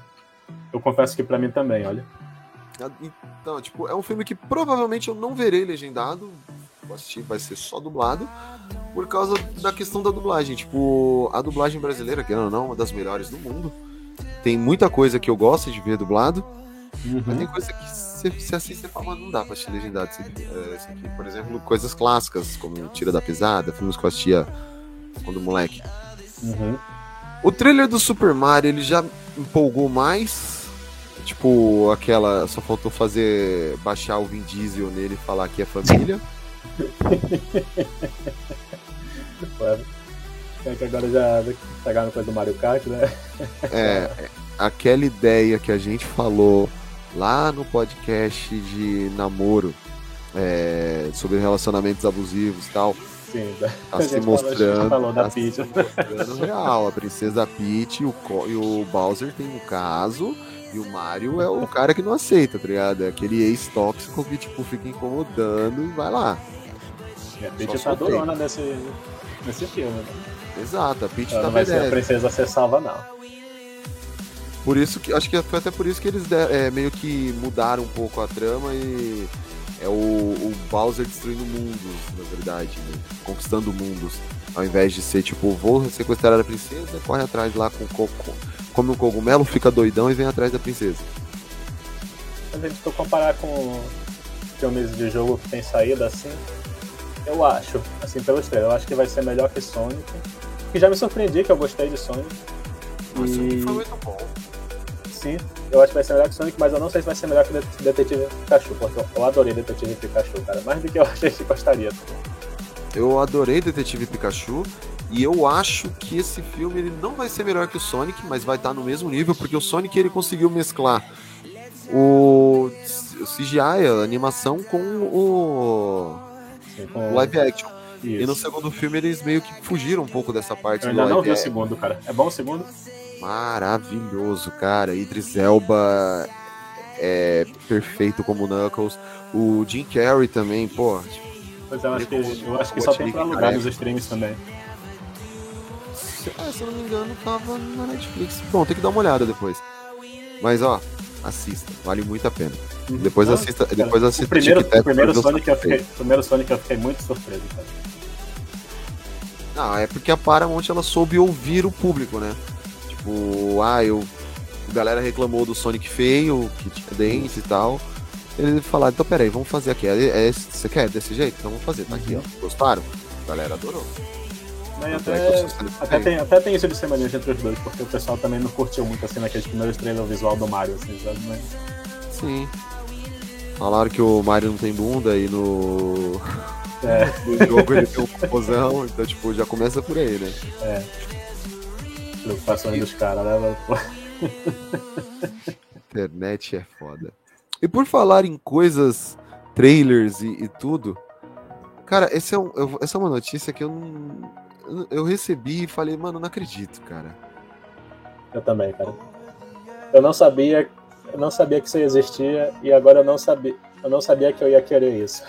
eu confesso que pra mim também, olha. Então, tipo, é um filme que provavelmente eu não verei legendado. Vou assistir, vai ser só dublado. Por causa da questão da dublagem. Tipo, a dublagem brasileira, querendo ou não, é uma das melhores do mundo. Tem muita coisa que eu gosto de ver dublado. Mas tem coisa que você, você assiste e fala, "Mano, não dá pra assistir legendado aqui, é, aqui." Por exemplo, coisas clássicas, como Tira da Pesada, filmes que eu assistia quando moleque. Uhum. O trailer do Super Mario, ele já empolgou mais. Tipo, aquela. Só faltou fazer. baixar o Vin Diesel nele e falar que é família. É que agora já pegaram coisa do Mario Kart, né? É, é, aquela ideia que a gente falou lá no podcast de namoro. é, sobre relacionamentos abusivos e tal. Sim, Tá se falou- a gente mostrando. falou tá se mostrando real. A princesa Peach e o, e o Bowser tem um caso. E o Mario é o cara que não aceita, tá ligado? É aquele ex-tóxico que, tipo, fica incomodando e vai lá. E a Peach tá durona nesse, nesse filme. Né? Exato, a Peach Ela tá não vai ser a princesa a ser salva, não. Por isso que acho que foi até por isso que eles é, meio que mudaram um pouco a trama e é o, o Bowser destruindo mundos, na verdade, né? conquistando mundos, ao invés de ser tipo, vou sequestrar a princesa, corre atrás lá com coco, come um cogumelo, fica doidão e vem atrás da princesa. Mas gente for comparar com filmes de jogo que tem saído assim, eu acho, assim, pelos trailers, eu acho que vai ser melhor que Sonic. Que já me surpreendi que eu gostei de Sonic. Nossa, E- foi muito bom. Sim, eu acho que vai ser melhor que Sonic, mas eu não sei se vai ser melhor que Det- Detetive Pikachu, porque eu- eu adorei Detetive Pikachu, cara. Mais do que eu achei que gostaria. Eu adorei Detetive Pikachu e eu acho que esse filme ele não vai ser melhor que o Sonic, mas vai estar no mesmo nível porque o Sonic ele conseguiu mesclar o o CGI, a animação com o com- live action. E no Isso. segundo filme eles meio que fugiram um pouco dessa parte Eu ainda não vi o segundo, cara. É bom o segundo? Maravilhoso, cara. Idris Elba é perfeito como Knuckles. O Jim Carrey também, pô. Pois é, eu acho que, eu acho que só tem pra alugar nos streams também. Ah, se eu não me engano, tava na Netflix. Bom, tem que dar uma olhada depois. Mas ó, assista, vale muito a pena. Depois Não, assista, cara, depois assista O primeiro, o primeiro Sonic eu fiquei, primeiro Sonic eu fiquei muito surpreso, cara. Não, é porque a Paramount ela soube ouvir o público, né? Tipo, ah, eu. A galera reclamou do Sonic feio, que tinha dente e tal. Eles falaram, então peraí, vamos fazer aqui. É, é- você quer desse jeito? Então vamos fazer, tá aqui, ó. Gostaram? A galera adorou. É que até, até, tem, até tem isso de semelhança entre os dois, porque o pessoal também não curtiu muito assim naqueles primeiros trailers visual do Mario, assim, sabe? Mas, Sim. Falaram que o Mario não tem bunda e no, é, no jogo ele tem um popozão, então tipo, já começa por aí, né? preocupações dos caras, né? Internet é foda. E por falar em coisas, trailers e, e tudo, cara, esse é um- eu- essa é uma notícia que eu não. Eu- recebi e falei, mano, não acredito, cara. Eu também, cara. Eu não sabia, eu não sabia que isso existia e agora eu não sabia, eu não sabia que eu ia querer isso.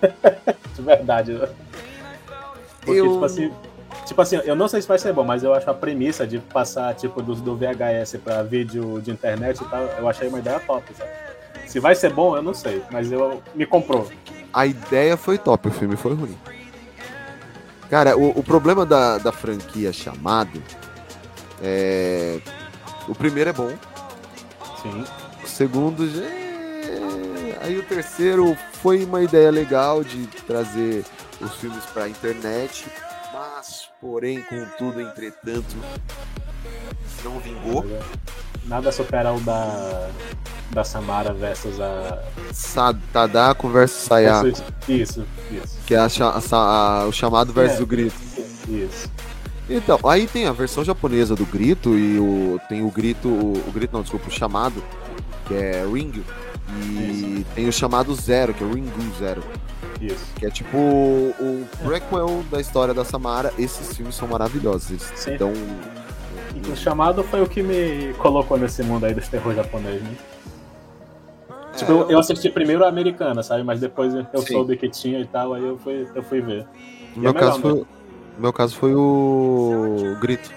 de verdade. Porque, Eu- tipo assim, tipo assim, eu não sei se vai ser bom, mas eu acho a premissa de passar, tipo, do, do VHS pra vídeo de internet e tal, eu achei uma ideia top, sabe? Se vai ser bom, eu não sei, mas eu me comprou. A ideia foi top, o filme foi ruim. Cara, o, o problema da, da franquia chamado é. O primeiro é bom, Sim. o segundo é- Aí o terceiro foi uma ideia legal de trazer os filmes pra internet, mas, porém, contudo, entretanto, não vingou. Nada supera o da, da Samara versus a. Tadako versus Sayako, Isso, isso, que é a a a- o chamado versus É. o grito. isso. Então, aí tem a versão japonesa do grito e o tem o grito, o, grito não, desculpa, o chamado, que é Ring, e tem o chamado Zero, que é Ringu Zero, Isso. que é tipo o, o prequel da história da Samara. Esses filmes são maravilhosos, eles Sim. dão O chamado foi o que me colocou nesse mundo aí dos terror japonês, né? Tipo, eu, eu assisti primeiro a americana, sabe? Mas depois eu Sim. soube que tinha e tal, aí eu fui, eu fui ver. no E meu é melhor, caso foi, no meu caso foi o grito.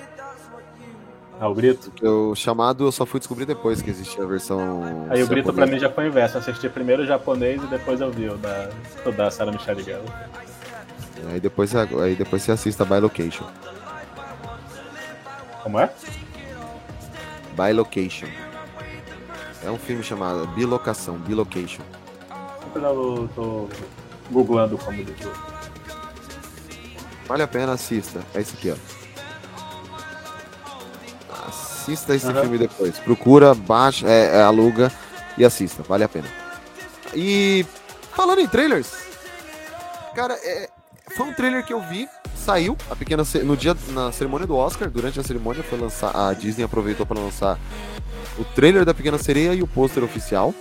Ah, o grito. O chamado eu só fui descobrir depois que existia a versão. Aí o grito pra mim já foi o inverso. Eu assisti primeiro o japonês e depois eu vi o da, o da Sarah Michelle Gellar. Aí depois, aí depois você assista By Location. Como é? By Location. É um filme chamado Bilocação, Bilocation. Eu tô googlando como diz. Vale a pena, assista. É esse aqui, ó. Assista esse Aham. filme depois. Procura, baixa, é, é, aluga e assista. Vale a pena. E falando em trailers, cara, é, foi um trailer que eu vi, saiu a pequena no dia na cerimônia do Oscar. Durante a cerimônia foi lançar, a Disney aproveitou para lançar o trailer da Pequena Sereia e o pôster oficial.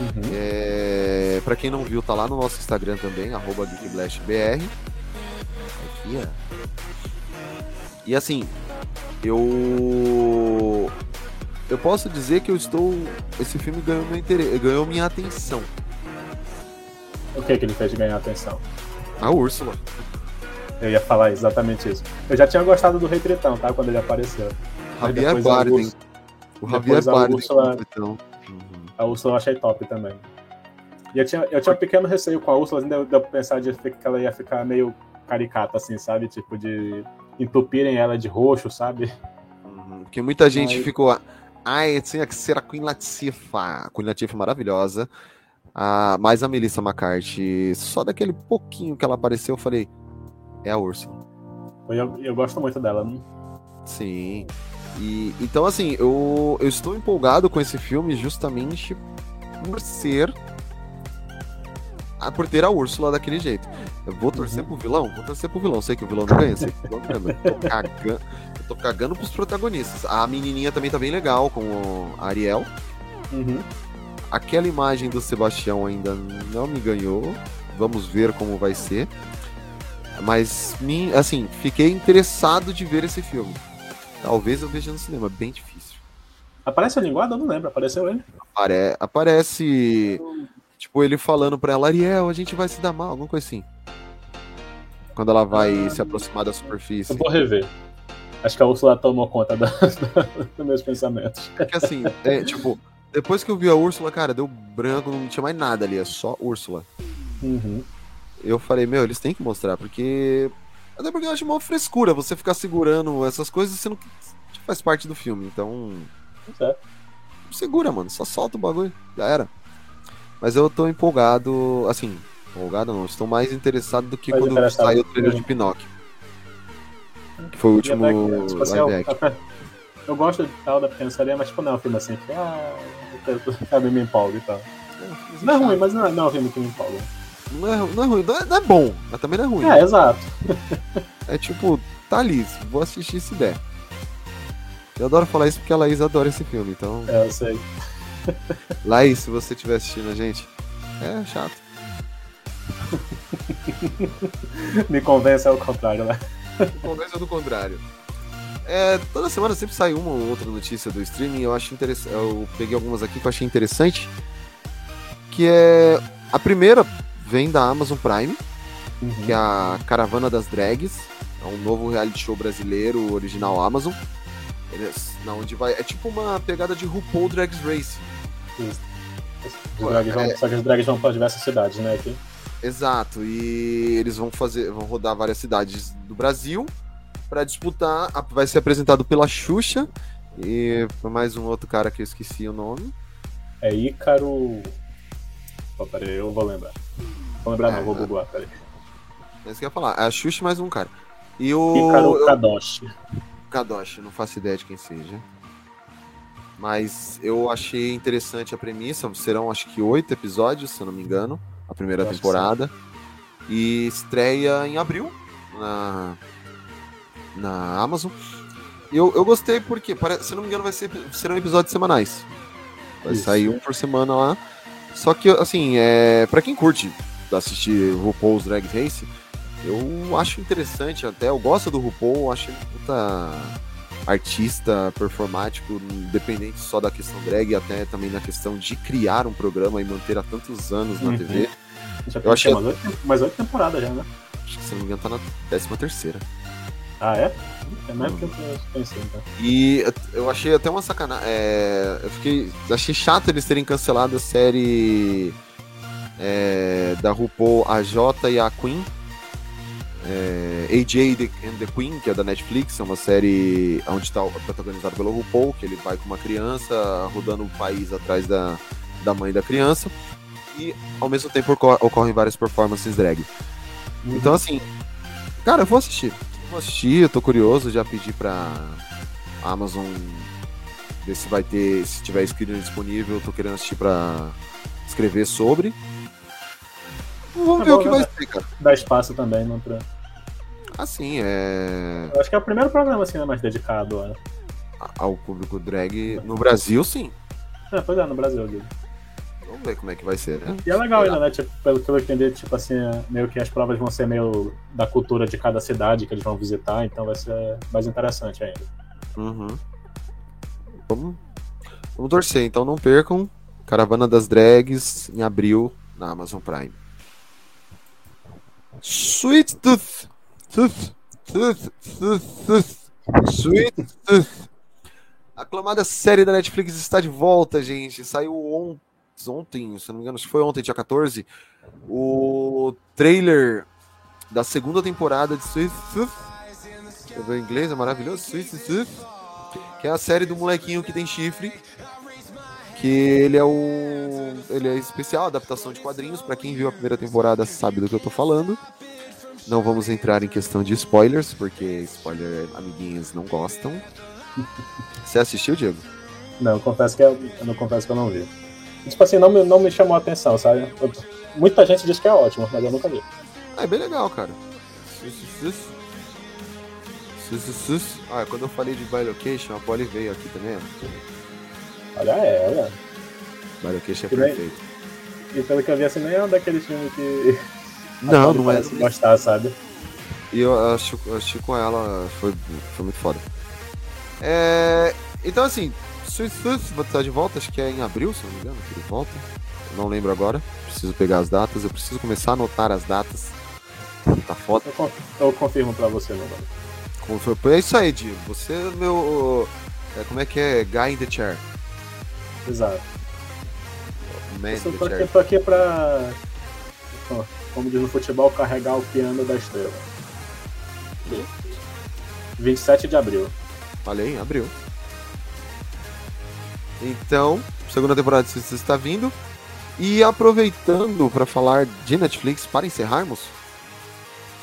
Uhum. É, para quem não viu, tá lá no nosso Instagram também, arroba GeekBlastBR. Aqui, ó. E assim, eu. Eu posso dizer que eu estou. Esse filme ganhou meu interesse, ganhou minha atenção. O que que ele fez de ganhar atenção? A Úrsula. Eu ia falar exatamente isso. Eu já tinha gostado do Rei Tritão, tá? Quando ele apareceu. Javier Bardem. Úrsula- O Javier Bardem. Úrsula-. Uhum. A Úrsula eu achei top também. E eu tinha, eu tinha um pequeno receio com a Úrsula, ainda deu pra pensar de que ela ia ficar meio caricata, assim, sabe? Tipo, de entupirem ela de roxo, sabe? Uhum. Porque muita gente Aí- ficou. Ai, tinha que ser a Queen Latifah. A Queen Latifah é maravilhosa. Ah, mas a Melissa McCarthy, só daquele pouquinho que ela apareceu, eu falei. É a Úrsula. Eu, eu gosto muito dela. Né? Sim. E, então, assim, eu, eu estou empolgado com esse filme justamente por ser. Por ter a Úrsula daquele jeito. Eu vou torcer pro vilão? Vou torcer pro vilão. Sei que o vilão não ganha, sei que o vilão não ganha. Eu tô cagando, eu tô cagando pros protagonistas. A menininha também tá bem legal com a Ariel. Uhum. Aquela imagem do Sebastião ainda não me ganhou. Vamos ver como vai ser. Mas, assim, fiquei interessado de ver esse filme. Talvez eu veja no cinema, bem difícil. Aparece a linguada? Eu não lembro. Apareceu ele? Apare- aparece, tipo, ele falando pra ela, Ariel, a gente vai se dar mal, alguma coisa assim. Quando ela vai se aproximar da superfície. Eu vou rever. Acho que a Úrsula tomou conta da- da- dos meus pensamentos. Porque assim, é, tipo, depois que eu vi a Úrsula, cara, deu branco, não tinha mais nada ali, é só Úrsula. Uhum. Eu falei, meu, eles têm que mostrar, porque. Até porque eu acho uma frescura você ficar segurando essas coisas sendo que faz parte do filme. Então. É. Segura, mano, só solta o bagulho, já era. Mas eu tô empolgado, assim, empolgado não, estou mais interessado do que quando saiu o trailer de Pinóquio. Que foi o último E tipo assim, live eu, action. até- eu gosto de tal da Pequena Sereia, mas tipo, não é um filme assim que. Ah, eu me empolgo e tal. Não é ruim, mas não é, não é um filme que me empolga. Não é, não é ruim, não é, não é bom, mas também não é ruim. É, exato. É tipo, tá ali, vou assistir se der. Eu adoro falar isso porque a Laís adora esse filme, então. É, eu sei. Laís, se você estiver assistindo a gente, é chato. Me convence ao contrário, né? Conversa do contrário. É, toda semana sempre sai uma ou outra notícia do streaming. Eu acho interessante. Eu peguei algumas aqui que eu achei interessante. Que é. A primeira vem da Amazon Prime, Uhum. que é a Caravana das Drags. É um novo reality show brasileiro, original Amazon. Ele é, na onde vai. É tipo uma pegada de RuPaul Drag Race. Os drags vão, É. Só que os drags vão para diversas cidades, né? Aqui. Exato, e eles vão fazer, vão rodar várias cidades do Brasil para disputar. Vai ser apresentado pela Xuxa e mais um outro cara que eu esqueci o nome. É Ícaro. Peraí, eu vou lembrar. Vou lembrar, É, não, vou é. googlar, peraí. É isso que eu ia falar. É a Xuxa mais um cara. E o eu- Kadoshi. Kadoshi, não faço ideia de quem seja. Mas eu achei interessante a premissa. Serão acho que oito episódios, se eu não me engano, a primeira Eu temporada. E estreia em abril na, na Amazon. E Eu, eu gostei porque, pare- se eu não me engano, vai ser, serão episódios semanais. Vai Isso. sair um por semana lá. Só que, assim, é, para quem curte assistir RuPaul's Drag Race, eu acho interessante até. Eu gosto do RuPaul, acho ele puta artista performático, independente só da questão drag, até também na questão de criar um programa e manter há tantos anos na Uhum. TV. Já Eu achei- umas oito, umas oito temporadas já, né? Acho que se não me engano tá na 13 terceira. Ah, é? É mais que eu pensei, então. E eu achei até uma sacanagem. eu fiquei. Achei chato eles terem cancelado a série é, da RuPaul, a J e a Queen. É, AJ and the Queen, que é da Netflix, é uma série onde está protagonizado pelo RuPaul, que ele vai com uma criança rodando o país atrás da, da mãe da criança. E ao mesmo tempo ocor- ocorrem várias performances drag. Então, assim, cara, eu vou assistir. Vou assistir, eu tô curioso, já pedi pra Amazon ver se vai ter, se tiver screener disponível, eu tô querendo assistir pra escrever sobre. Vamos Tá ver bom, o que né? vai ser, cara. Dá espaço também, não pra... Assim, é. Eu acho que é o primeiro programa, assim, né, mais dedicado a... Ao público drag no Brasil, sim. É, pois é, no Brasil, digo. Vamos ver como é que vai ser, né? E é legal ainda, né? Tipo, pelo que eu entendi, tipo assim, é meio que as provas vão ser meio da cultura de cada cidade que eles vão visitar, então vai ser mais interessante ainda. Uhum. Vamos, vamos torcer, então não percam. Caravana das Drags em abril na Amazon Prime. Sweet Tooth. Tooth. Tooth. Tooth. Tooth. Sweet Tooth. A aclamada série da Netflix está de volta, gente. Saiu on- ontem, se não me engano, que foi ontem, dia 14, o trailer da segunda temporada de vou em inglês, é maravilhoso. Sweet Tooth. Que é a série do molequinho que tem chifre. Que ele é o. Ele é especial, adaptação de quadrinhos. Pra quem viu a primeira temporada sabe do que eu tô falando. Não vamos entrar em questão de spoilers, porque spoiler amiguinhos não gostam. Você assistiu, Diego? Não, eu confesso que eu, eu não confesso que eu não vi. Tipo assim, não me, não me chamou a atenção, sabe? Eu- muita gente diz que é ótimo, mas eu nunca vi. Ah, é bem legal, cara. Sus, sus, sus. Sus, sus. Ah, quando eu falei de Bilocation, a Polly veio aqui também. ó. Olha ela. Bilocation é bem. perfeito. E pelo que eu vi, assim, nem é um daqueles filmes que Não, não é. gostar, sabe? E eu acho, assisti com ela, foi, foi muito foda. É, então, assim, Tooth vai estar de volta, acho que é em abril, se não me engano, que ele volta. Eu não lembro agora, preciso pegar as datas, eu preciso começar a anotar as datas. Tá foda. Eu, con- eu confirmo pra você, meu mano. É isso aí, Diego. Você é meu. é, como é que é? Guy in the chair. Exato. Man in Eu tô the aqui, pra, como diz no futebol, carregar o piano da estrela. 27 de abril. Falei, abriu. Então, segunda temporada de Tooth está vindo. E aproveitando para falar de Netflix, para encerrarmos,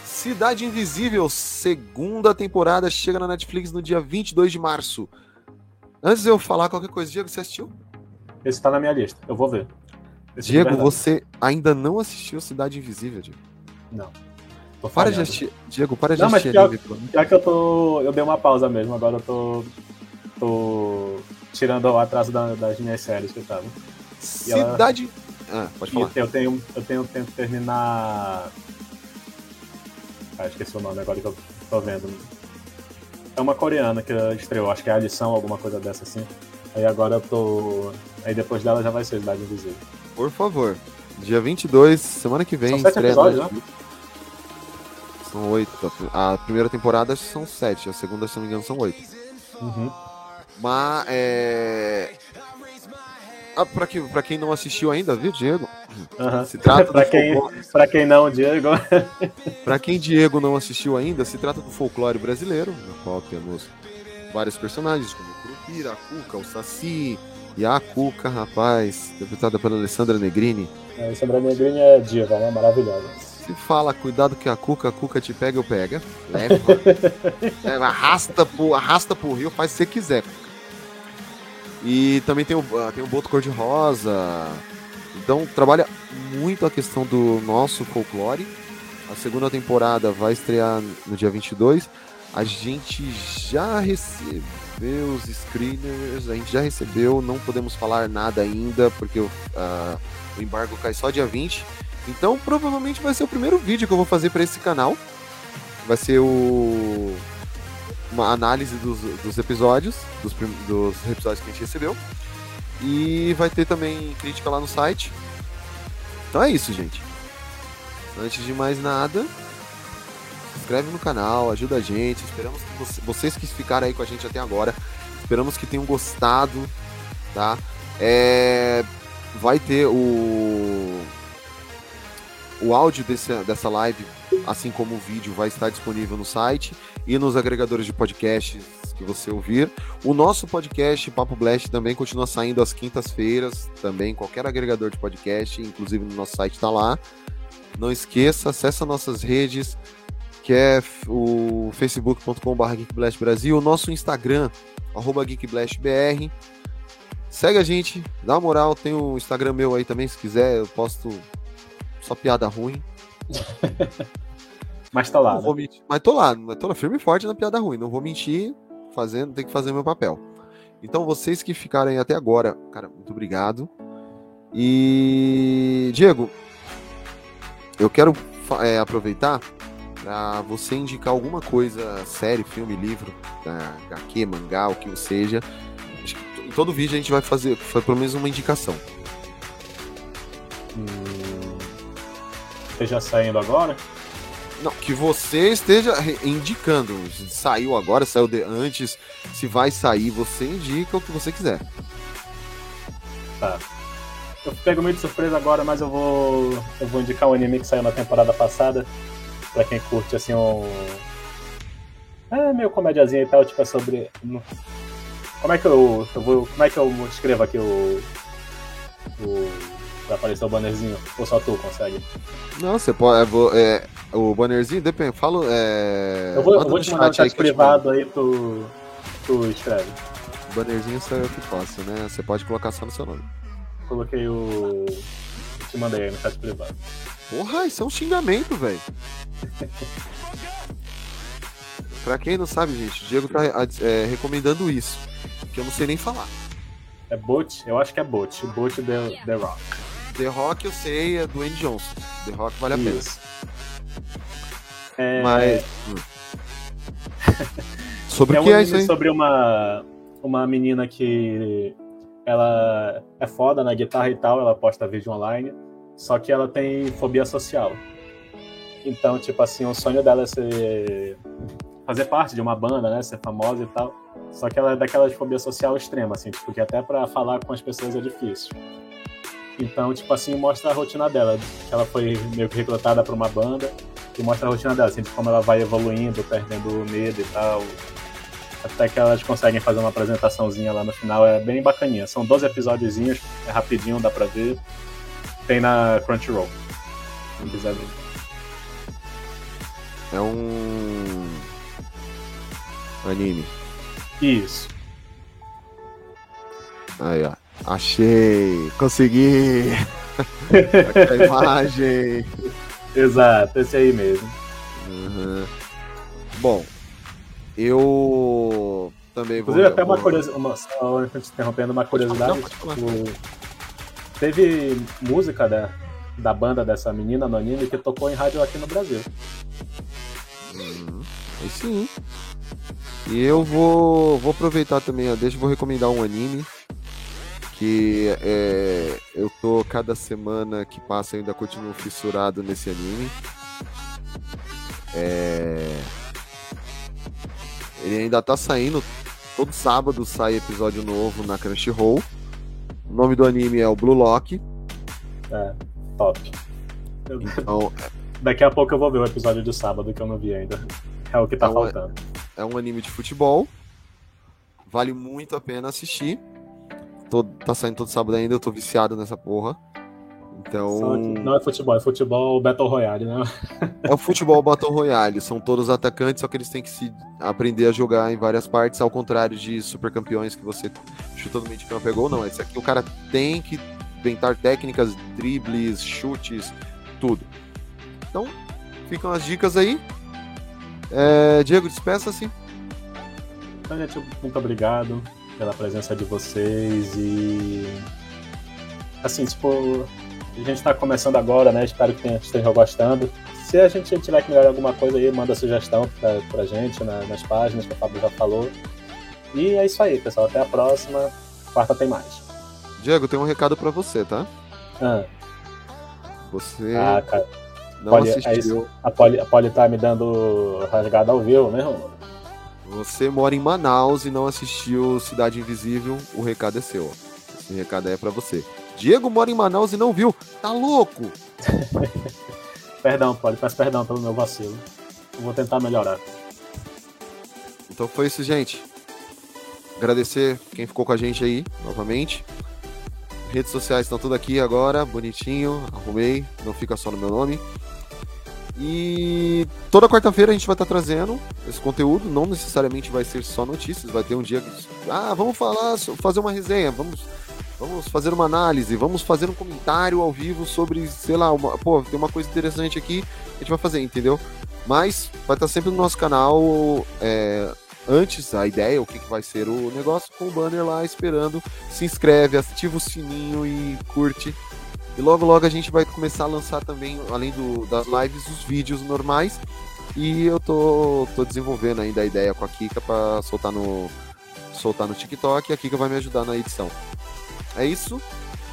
Cidade Invisível, segunda temporada, chega na Netflix no dia 22 de março. Antes de eu falar qualquer coisa, Diego, você assistiu? Esse tá na minha lista. Eu vou ver. Esse de Diego, verdade. você ainda não assistiu Cidade Invisível, Diego. Não. Tô Para de assistir. Diego, para de Não, assistir. Já que eu tô. Eu dei uma pausa mesmo, agora eu tô. tô tirando o atraso da- das minhas séries que estavam. E ela- Cidade. Ah, pode falar. E eu tenho, eu tenho tempo de terminar. Ah, esqueci o nome agora que eu tô vendo. É uma coreana que estreou, acho que é a lição, alguma coisa dessa assim. Aí agora eu tô. Aí depois dela já vai ser Cidade Invisível. Por favor. Dia 22, semana que vem, São sete estreia episódios, né? São oito. A primeira temporada são sete, a segunda, se não me engano, são oito. Uhum. Mas é. Ah, pra, que, pra quem não assistiu ainda, viu, Diego? Aham. Se trata pra, quem, folclore- pra quem não, Diego. Pra quem Diego não assistiu ainda, se trata do folclore brasileiro, no qual temos vários personagens, como o Curupira, a Cuca, o Saci e a Cuca, rapaz, interpretada pela Alessandra Negrini. É, Sandra Negrini é diva, né? Maravilhosa. Se fala, cuidado que a Cuca, a Cuca te pega, eu pega. Leva. Leva, arrasta, pro, arrasta pro rio, faz o que você quiser. E também tem o, ah, tem o Boto Cor-de-Rosa. Então trabalha muito a questão do nosso folclore. A segunda temporada vai estrear no dia 22. A gente já recebeu os screeners, a gente já recebeu, não podemos falar nada ainda, porque o, ah, o embargo cai só dia 20. Então provavelmente vai ser o primeiro vídeo que eu vou fazer para esse canal. Vai ser o uma análise dos, dos episódios, dos, dos episódios que a gente recebeu. E vai ter também crítica lá no site. Então é isso, gente. Antes de mais nada, inscreve no canal, ajuda a gente. Esperamos que você- vocês que ficaram aí com a gente até agora, esperamos que tenham gostado, tá? É, vai ter o o áudio desse, dessa live, assim como o vídeo, vai estar disponível no site e nos agregadores de podcasts que você ouvir. O nosso podcast, Papo Blast, também continua saindo às quintas-feiras, também qualquer agregador de podcast, inclusive no nosso site está lá. Não esqueça, acessa nossas redes, que é o facebook.com.br Brasil, o nosso Instagram, arroba GeekblastBR. Segue a gente, dá uma moral, tem o Instagram meu aí também, se quiser, eu posto só piada ruim. Mas tá lá. Não né? vou mentir. Mas tô lá, mas tô lá firme e forte na piada ruim. Não vou mentir, fazendo, tem que fazer meu papel. Então, vocês que ficaram aí até agora, cara, muito obrigado. E. Diego, eu quero é, aproveitar para você indicar alguma coisa, série, filme, livro, da HQ, mangá, o que seja. Em todo vídeo a gente vai fazer, pelo menos uma indicação. Hum, Esteja saindo agora? Não, que você esteja indicando. Saiu agora, saiu de antes. Se vai sair, você indica o que você quiser. Eu pego meio de surpresa agora, mas eu vou. Eu vou indicar um anime que saiu na temporada passada. Pra quem curte assim um. É meio comédiazinha e tal, tipo, é sobre. Como é que eu. eu vou, como é que eu escrevo aqui o. O. Pra aparecer o bannerzinho? Ou só tu consegue? Não, você pode. é, vo- é, o bannerzinho, depende. Falo. É, Eu vou, eu vou te mandar aí chat eu te privado aí, tu. Tu escreve. O bannerzinho sou eu que faço, né? Você pode colocar só no seu nome. Coloquei o. Te mandei aí no chat privado. Porra, isso é um xingamento, velho. pra quem não sabe, gente, o Diego tá é, recomendando isso. Que eu não sei nem falar. É Bot? Eu acho que é Bot. Bot The, The Rock. The Rock eu sei, é do Andy Johnson. The Rock vale a pena. É, Mas. Sobre é o um que é anime isso aí? sobre uma, uma menina que ela é foda na guitarra e tal, ela posta vídeo online, só que ela tem fobia social. Então, tipo assim, o sonho dela é ser fazer parte de uma banda, né, ser famosa e tal. Só que ela é daquela de fobia social extrema, assim, tipo, que até pra falar com as pessoas é difícil. Então, tipo assim, mostra a rotina dela, que ela foi meio que recrutada pra uma banda, e mostra a rotina dela, assim, de como ela vai evoluindo, perdendo o medo e tal. Até que elas conseguem fazer uma apresentaçãozinha lá no final, é bem bacaninha. São 12 episódiozinhos, é rapidinho, dá pra ver. Tem na Crunchyroll. Quem quiser ver. É um. Anime. Isso. Aí, ó. Achei! Consegui! A imagem! Exato, esse aí mesmo. Uhum. Bom, eu também vou. Inclusive, até uma vou- curiosidade, uma, só te interrompendo, uma curiosidade. Não, tipo, teve música da, da banda dessa menina no anime que tocou em rádio aqui no Brasil. Uhum. Aí sim. E eu vou, vou aproveitar também, deixa eu vou recomendar um anime que é, eu tô cada semana que passa eu ainda continuo fissurado nesse anime. É, ele ainda tá saindo, todo sábado sai episódio novo na Crunchyroll. O nome do anime é o Blue Lock. É, top. Então, daqui a pouco eu vou ver o episódio do sábado que eu não vi ainda. É o que tá Então, faltando. é um anime de futebol. Vale muito a pena assistir. Tô- tá saindo todo sábado ainda, eu tô viciado nessa porra. Então, não é futebol, é futebol Battle Royale, né? é o futebol Battle Royale. São todos atacantes, só que eles têm que se aprender a jogar em várias partes, ao contrário de super campeões que você chuta no meio de campo pegou. Não, esse aqui o cara tem que inventar técnicas, dribles, chutes, tudo. Então, ficam as dicas aí. É, Diego, despeça-se. Então, gente, muito obrigado pela presença de vocês e. Assim, tipo, a gente tá começando agora, né? Espero que estejam gostando. Se a gente tiver que melhorar alguma coisa aí, manda sugestão pra, pra gente na- nas páginas que o Fábio já falou. E é isso aí, pessoal. Até a próxima. Quarta tem mais. Diego, tem um recado pra você, tá? Ah, Você ah, cara, não olha, é assistiu. isso. a Poli, a Poli tá me dando rasgada ao vivo mesmo? Você mora em Manaus e não assistiu Cidade Invisível, o recado é seu. Esse recado é pra você. Diego mora em Manaus e não viu. Tá louco? Perdão, Poli, peço perdão pelo meu vacilo. Eu vou tentar melhorar. Então foi isso, gente. Agradecer quem ficou com a gente aí, novamente. Redes sociais estão tudo aqui agora, bonitinho, arrumei, não fica só no meu nome. E toda quarta-feira a gente vai estar trazendo esse conteúdo, não necessariamente vai ser só notícias, vai ter um dia que. Ah, vamos falar, fazer uma resenha, vamos, vamos fazer uma análise, vamos fazer um comentário ao vivo sobre, sei lá, uma, pô, tem uma coisa interessante aqui, a gente vai fazer, entendeu? Mas vai estar sempre no nosso canal é, antes a ideia, o que, que vai ser o negócio, com o banner lá esperando. Se inscreve, ativa o sininho e curte. E logo logo a gente vai começar a lançar também, além do, das lives, os vídeos normais. E eu tô, tô desenvolvendo ainda a ideia com a Kika para soltar no, soltar no TikTok e a Kika vai me ajudar na edição. É isso.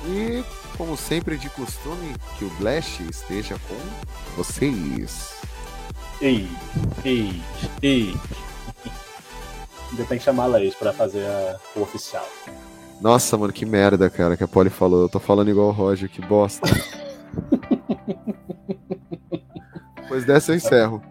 E como sempre de costume, que o Blast esteja com vocês. Ei, ei, ei. Ainda tem que chamar a Laís pra fazer a- o oficial. Nossa, mano, que merda, cara, que a Polly falou. Eu tô falando igual o Roger, que bosta. Depois dessa eu encerro.